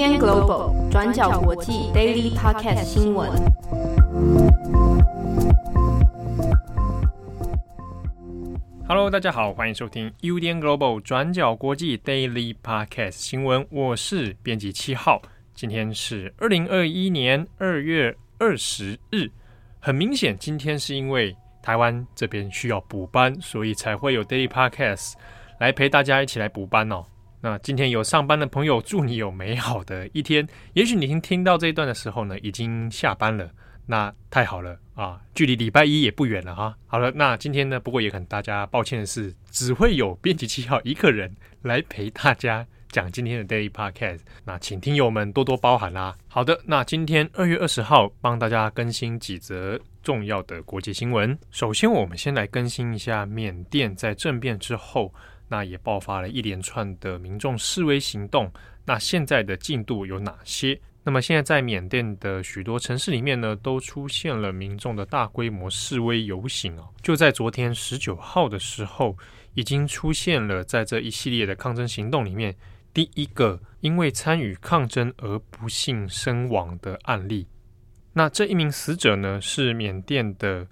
UDN Global 转角国际 Daily Podcast 新闻。Hello，大家好，欢迎收听 UDN Global 转角国际 Daily Podcast 新闻。我是编辑七号，今天是二零二一年二月二十日。很明显，今天是因为台湾这边需要补班，所以才会有 Daily Podcast 来陪大家一起来补班哦。那今天有上班的朋友，祝你有美好的一天。也许你听听到这一段的时候呢，已经下班了，那太好了啊，距离礼拜一也不远了哈。好了，那今天呢，不过也很大家抱歉的是，只会有编辑七号一个人来陪大家讲今天的 Daily Podcast，那请听友们多多包涵啦。好的，那今天二月二十号帮大家更新几则重要的国际新闻。首先，我们先来更新一下缅甸在政变之后。那也爆发了一连串的民众示威行动。那现在的进度有哪些？那么现在在缅甸的许多城市里面呢，都出现了民众的大规模示威游行哦。就在昨天十九号的时候，已经出现了在这一系列的抗争行动里面第一个因为参与抗争而不幸身亡的案例。那这一名死者呢，是缅甸的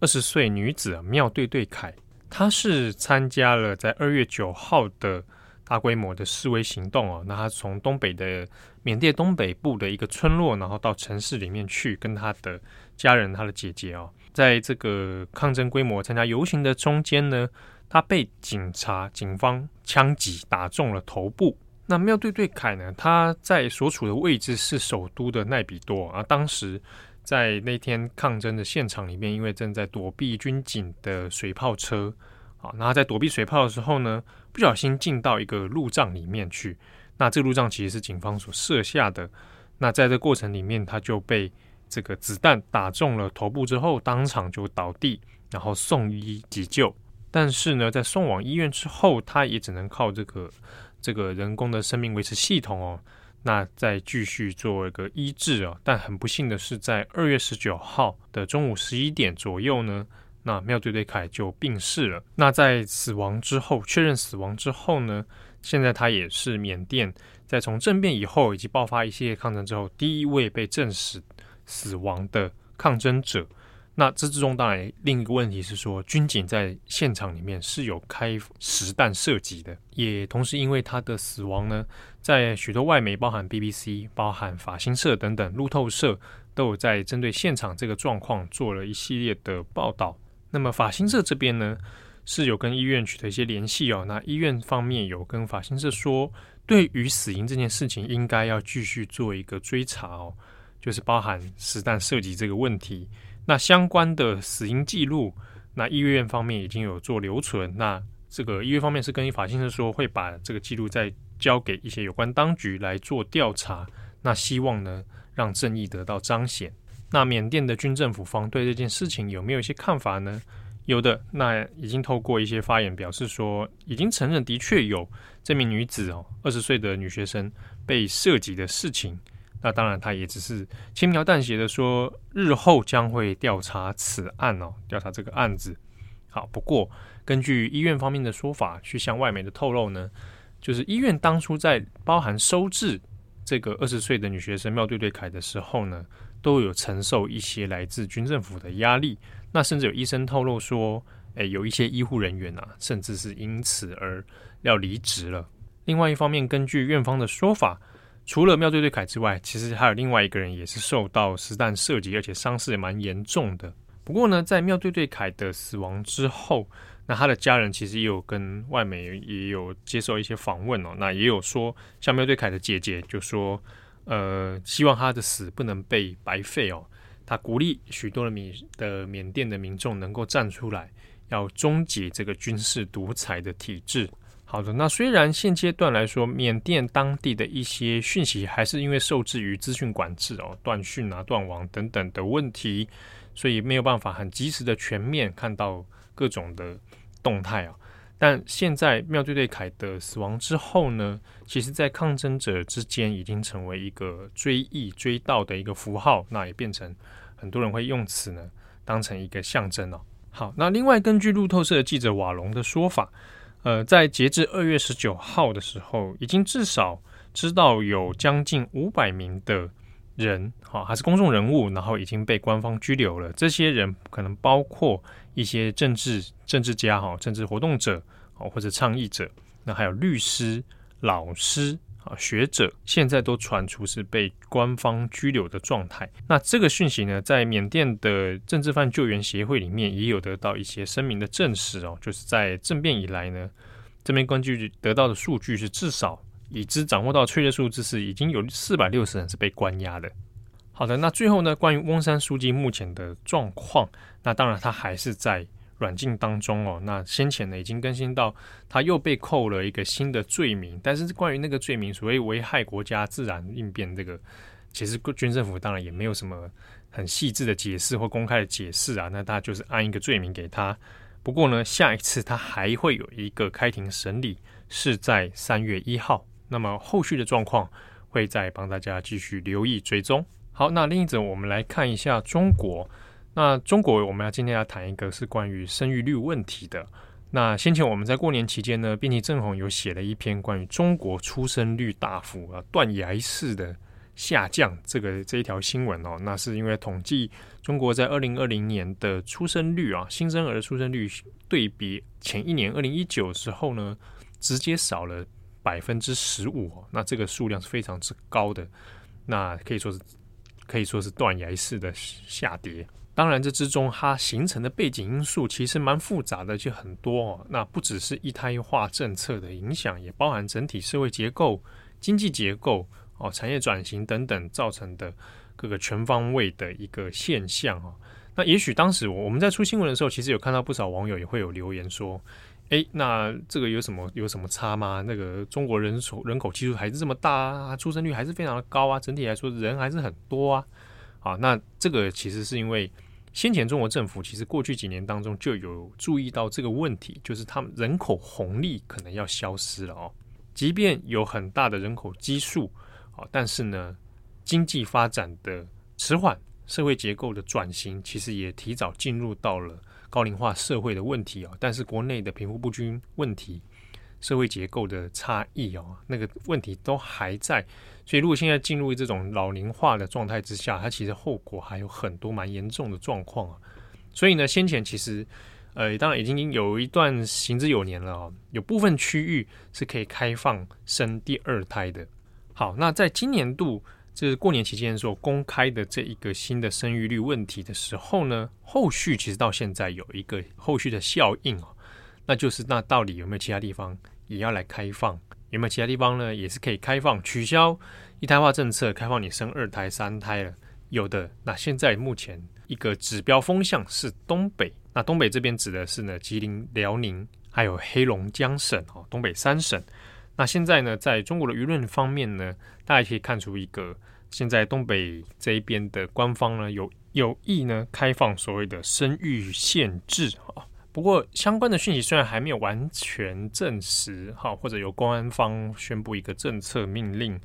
二十岁女子妙对对凯。她是参加了在二月九号的大规模的示威行动哦，那她从东北的缅甸东北部的一个村落，然后到城市里面去，跟她的家人、她的姐姐哦，在这个抗争规模参加游行的中间呢，他被警察、警方枪击打中了头部。那妙对对凯呢，他在所处的位置是首都的奈比多啊，当时。在那天抗争的现场里面，因为正在躲避军警的水炮车，好，那他在躲避水炮的时候呢，不小心进到一个路障里面去。那这个路障其实是警方所设下的。那在这过程里面，他就被这个子弹打中了头部之后，当场就倒地，然后送医急救。但是呢，在送往医院之后，他也只能靠这个这个人工的生命维持系统哦。那再继续做一个医治啊，但很不幸的是，在二月十九号的中午十一点左右呢，那妙对对凯就病逝了。那在死亡之后，确认死亡之后呢，现在他也是缅甸在从政变以后以及爆发一系列抗争之后，第一位被证实死亡的抗争者。那这之中当然另一个问题是说，军警在现场里面是有开实弹射击的，也同时因为他的死亡呢，在许多外媒，包含 BBC、包含法新社等等路透社，都有在针对现场这个状况做了一系列的报道。那么法新社这边呢，是有跟医院取得一些联系哦。那医院方面有跟法新社说，对于死因这件事情，应该要继续做一个追查哦，就是包含实弹射击这个问题。那相关的死因记录，那医院方面已经有做留存。那这个医院方面是跟法新社说，会把这个记录再交给一些有关当局来做调查。那希望呢，让正义得到彰显。那缅甸的军政府方对这件事情有没有一些看法呢？有的，那已经透过一些发言表示说，已经承认的确有这名女子哦，二十岁的女学生被涉及的事情。那当然，他也只是轻描淡写的说，日后将会调查此案哦，调查这个案子。好，不过根据医院方面的说法，去向外媒的透露呢，就是医院当初在包含收治这个二十岁的女学生妙对对凯的时候呢，都有承受一些来自军政府的压力。那甚至有医生透露说，诶，有一些医护人员啊，甚至是因此而要离职了。另外一方面，根据院方的说法。除了妙对对凯之外，其实还有另外一个人也是受到实弹射击，而且伤势也蛮严重的。不过呢，在妙对对凯的死亡之后，那他的家人其实也有跟外媒也有接受一些访问哦。那也有说，像妙对凯的姐姐就说，呃，希望他的死不能被白费哦。他鼓励许多的缅的缅甸的民众能够站出来，要终结这个军事独裁的体制。好的，那虽然现阶段来说，缅甸当地的一些讯息还是因为受制于资讯管制哦，断讯啊、断网等等的问题，所以没有办法很及时的全面看到各种的动态啊。但现在妙对对凯的死亡之后呢，其实在抗争者之间已经成为一个追忆追悼的一个符号，那也变成很多人会用此呢当成一个象征哦。好，那另外根据路透社记者瓦隆的说法。呃，在截至二月十九号的时候，已经至少知道有将近五百名的人，哈，还是公众人物，然后已经被官方拘留了。这些人可能包括一些政治政治家，哈，政治活动者，哦，或者倡议者，那还有律师、老师。学者现在都传出是被官方拘留的状态。那这个讯息呢，在缅甸的政治犯救援协会里面也有得到一些声明的证实哦。就是在政变以来呢，这边根据得到的数据是，至少已知掌握到确切数字是已经有四百六十人是被关押的。好的，那最后呢，关于翁山书记目前的状况，那当然他还是在。软禁当中哦，那先前呢已经更新到他又被扣了一个新的罪名，但是关于那个罪名，所谓危害国家自然应变这个，其实军政府当然也没有什么很细致的解释或公开的解释啊，那他就是按一个罪名给他。不过呢，下一次他还会有一个开庭审理，是在三月一号，那么后续的状况会再帮大家继续留意追踪。好，那另一则我们来看一下中国。那中国，我们要今天要谈一个是关于生育率问题的。那先前我们在过年期间呢，编辑郑红有写了一篇关于中国出生率大幅啊断崖式的下降这个这一条新闻哦。那是因为统计中国在二零二零年的出生率啊，新生儿的出生率对比前一年二零一九时候呢，直接少了百分之十五。那这个数量是非常之高的，那可以说是可以说是断崖式的下跌。当然，这之中它形成的背景因素其实蛮复杂的，就很多哦。那不只是一胎化政策的影响，也包含整体社会结构、经济结构哦、产业转型等等造成的各个全方位的一个现象哦。那也许当时我我们在出新闻的时候，其实有看到不少网友也会有留言说：“诶，那这个有什么有什么差吗？那个中国人口人口基数还是这么大啊，出生率还是非常的高啊，整体来说人还是很多啊。”啊，那这个其实是因为。先前中国政府其实过去几年当中就有注意到这个问题，就是他们人口红利可能要消失了哦。即便有很大的人口基数，啊，但是呢，经济发展的迟缓，社会结构的转型，其实也提早进入到了高龄化社会的问题啊。但是国内的贫富不均问题。社会结构的差异哦，那个问题都还在，所以如果现在进入这种老龄化的状态之下，它其实后果还有很多蛮严重的状况啊。所以呢，先前其实呃，当然已经有一段行之有年了哦，有部分区域是可以开放生第二胎的。好，那在今年度就是过年期间所公开的这一个新的生育率问题的时候呢，后续其实到现在有一个后续的效应哦。那就是那到底有没有其他地方也要来开放？有没有其他地方呢？也是可以开放取消一胎化政策，开放你生二胎、三胎了？有的。那现在目前一个指标风向是东北，那东北这边指的是呢吉林、辽宁还有黑龙江省哦，东北三省。那现在呢，在中国的舆论方面呢，大家可以看出一个，现在东北这一边的官方呢有有意呢开放所谓的生育限制啊。不过，相关的讯息虽然还没有完全证实，哈，或者由公安方宣布一个政策命令，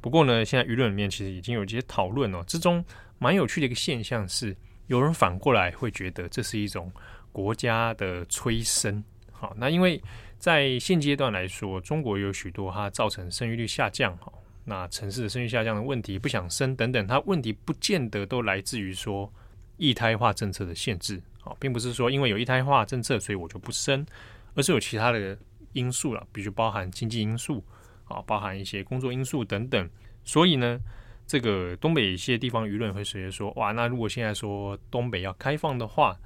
不过呢，现在舆论里面其实已经有一些讨论哦。之中蛮有趣的一个现象是，有人反过来会觉得这是一种国家的催生，好，那因为在现阶段来说，中国有许多它造成生育率下降，哈，那城市的生育下降的问题，不想生等等，它问题不见得都来自于说一胎化政策的限制。啊，并不是说因为有一胎化政策，所以我就不生，而是有其他的因素了，比如包含经济因素，啊，包含一些工作因素等等。所以呢，这个东北一些地方舆论会随着说，哇，那如果现在说东北要开放的话，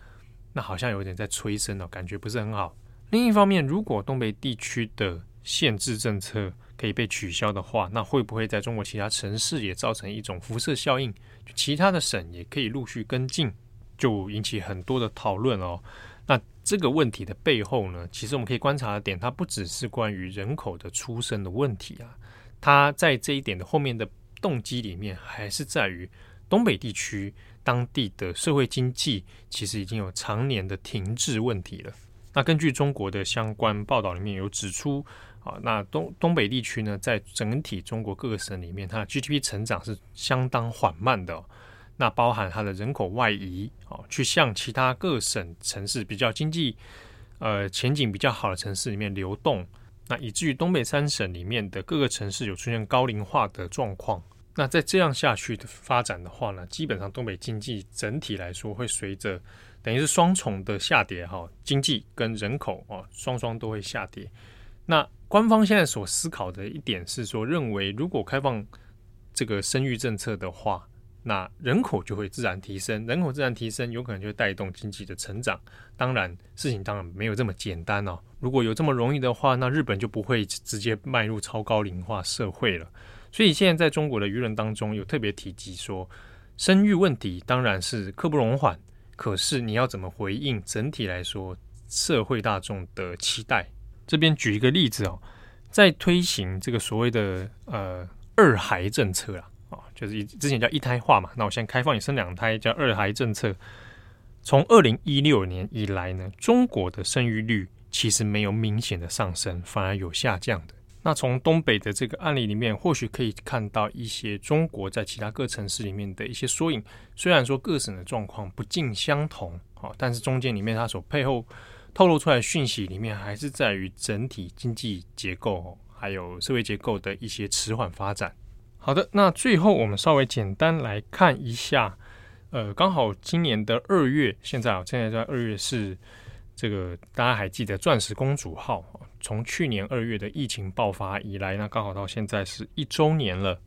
那好像有点在催生了，感觉不是很好。另一方面，如果东北地区的限制政策可以被取消的话，那会不会在中国其他城市也造成一种辐射效应？其他的省也可以陆续跟进？就引起很多的讨论哦。那这个问题的背后呢，其实我们可以观察的点，它不只是关于人口的出生的问题啊，它在这一点的后面的动机里面，还是在于东北地区当地的社会经济其实已经有常年的停滞问题了。那根据中国的相关报道里面有指出啊，那东东北地区呢，在整体中国各个省里面，它的 GDP 成长是相当缓慢的哦。那包含它的人口外移，哦，去向其他各省城市比较经济，呃，前景比较好的城市里面流动。那以至于东北三省里面的各个城市有出现高龄化的状况。那再这样下去的发展的话呢，基本上东北经济整体来说会随着等于是双重的下跌哈，经济跟人口啊双双都会下跌。那官方现在所思考的一点是说，认为如果开放这个生育政策的话，那人口就会自然提升，人口自然提升，有可能就会带动经济的成长。当然，事情当然没有这么简单哦。如果有这么容易的话，那日本就不会直接迈入超高龄化社会了。所以现在在中国的舆论当中有特别提及说，生育问题当然是刻不容缓，可是你要怎么回应整体来说社会大众的期待？这边举一个例子哦，在推行这个所谓的呃二孩政策，啊，就是之前叫一胎化嘛，那我现在开放你生两胎叫二孩政策。从二零一六年以来呢，中国的生育率其实没有明显的上升，反而有下降的。那从东北的这个案例里面，或许可以看到一些中国在其他各城市里面的一些缩影。虽然说各省的状况不尽相同，啊，但是中间里面它所背后透露出来的讯息里面，还是在于整体经济结构还有社会结构的一些迟缓发展。好的，那最后我们稍微简单来看一下，呃，刚好今年的二月，现在啊，现在在二月是这个大家还记得钻石公主号。从去年二月的疫情爆发以来呢，刚好到现在是一周年了。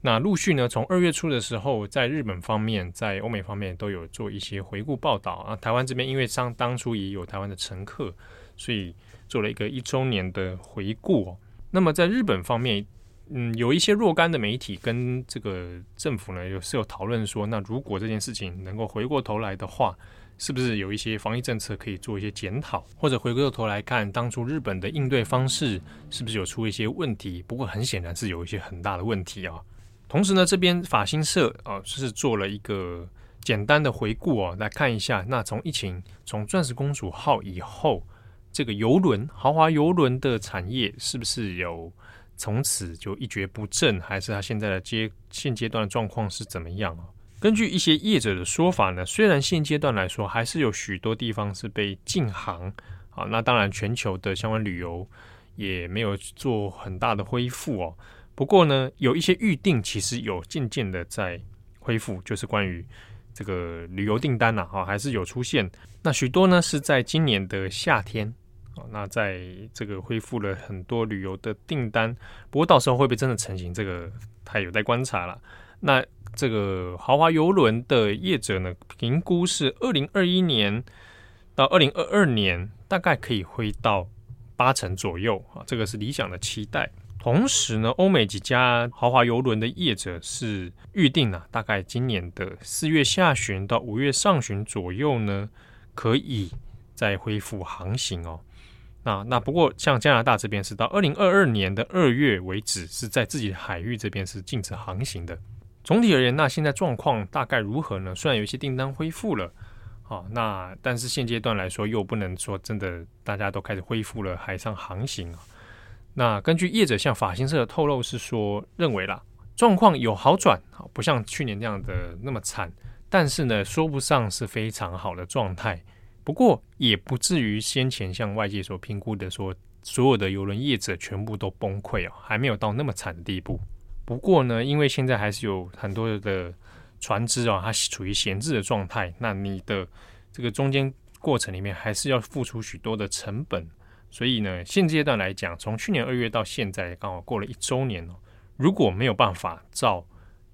那陆续呢，从二月初的时候，在日本方面、在欧美方面都有做一些回顾报道啊。台湾这边因为当当初也有台湾的乘客，所以做了一个一周年的回顾。那么在日本方面，嗯，有一些若干的媒体跟这个政府呢，有是有讨论说，那如果这件事情能够回过头来的话。是不是有一些防疫政策可以做一些检讨，或者回过头来看当初日本的应对方式是不是有出一些问题？不过很显然是有一些很大的问题啊。同时呢，这边法新社啊是做了一个简单的回顾哦，来看一下。那从疫情从钻石公主号以后，这个游轮豪华游轮的产业是不是有从此就一蹶不振，还是他现在的阶现阶段的状况是怎么样啊？根据一些业者的说法呢，虽然现阶段来说还是有许多地方是被禁航啊，那当然全球的相关旅游也没有做很大的恢复哦。不过呢，有一些预订其实有渐渐的在恢复，就是关于这个旅游订单呐，哈，还是有出现。那许多呢是在今年的夏天，那在这个恢复了很多旅游的订单。不过到时候会不会真的成型，这个还有待观察了。那这个豪华邮轮的业者呢，评估是二零二一年到二零二二年，大概可以恢到八成左右啊，这个是理想的期待。同时呢，欧美几家豪华邮轮的业者是预定啊，大概今年的四月下旬到五月上旬左右呢，可以再恢复航行哦。那那不过像加拿大这边是到二零二二年的二月为止，是在自己海域这边是禁止航行的。总体而言，那现在状况大概如何呢？虽然有一些订单恢复了，好，那但是现阶段来说，又不能说真的大家都开始恢复了海上航行啊。那根据业者向法新社的透露是说，认为啦，状况有好转，不像去年这样的那么惨，但是呢，说不上是非常好的状态。不过也不至于先前像外界所评估的说，所有的邮轮业者全部都崩溃哦，还没有到那么惨的地步。不过呢，因为现在还是有很多的船只啊，它处于闲置的状态，那你的这个中间过程里面还是要付出许多的成本，所以呢，现阶段来讲，从去年二月到现在刚好过了一周年哦，如果没有办法照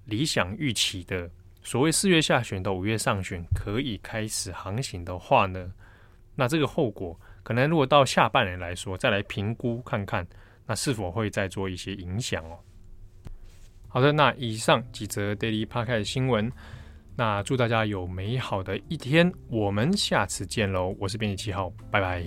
理想预期的所谓四月下旬到五月上旬可以开始航行的话呢，那这个后果可能如果到下半年来说，再来评估看看那是否会再做一些影响哦。好的，那以上几则 daily park 的新闻，那祝大家有美好的一天，我们下次见喽。我是编辑七号，拜拜。